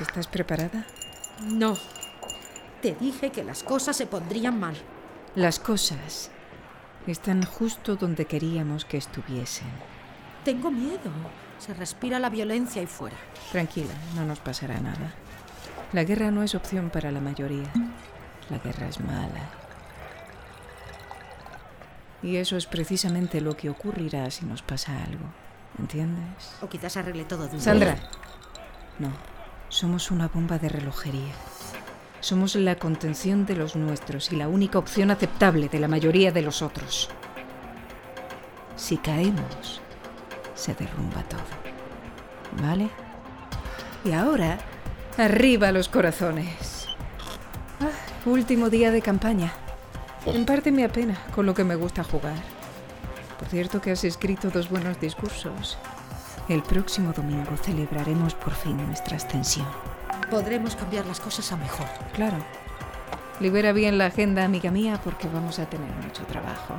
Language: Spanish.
¿Estás preparada? No. Te dije que las cosas se pondrían mal. Las cosas están justo donde queríamos que estuviesen. Tengo miedo. Se respira la violencia ahí fuera. Tranquila, no nos pasará nada. La guerra no es opción para la mayoría. La guerra es mala. Y eso es precisamente lo que ocurrirá si nos pasa algo. ¿Entiendes? O quizás arregle todo de un Sandra. No, somos una bomba de relojería. Somos la contención de los nuestros y la única opción aceptable de la mayoría de los otros. Si caemos, se derrumba todo. ¿Vale? Y ahora, arriba los corazones. Ah, último día de campaña. En parte me con lo que me gusta jugar. Por cierto que has escrito dos buenos discursos. El próximo domingo celebraremos por fin nuestra ascensión. Podremos cambiar las cosas a mejor. Claro. Libera bien la agenda, amiga mía, porque vamos a tener mucho trabajo.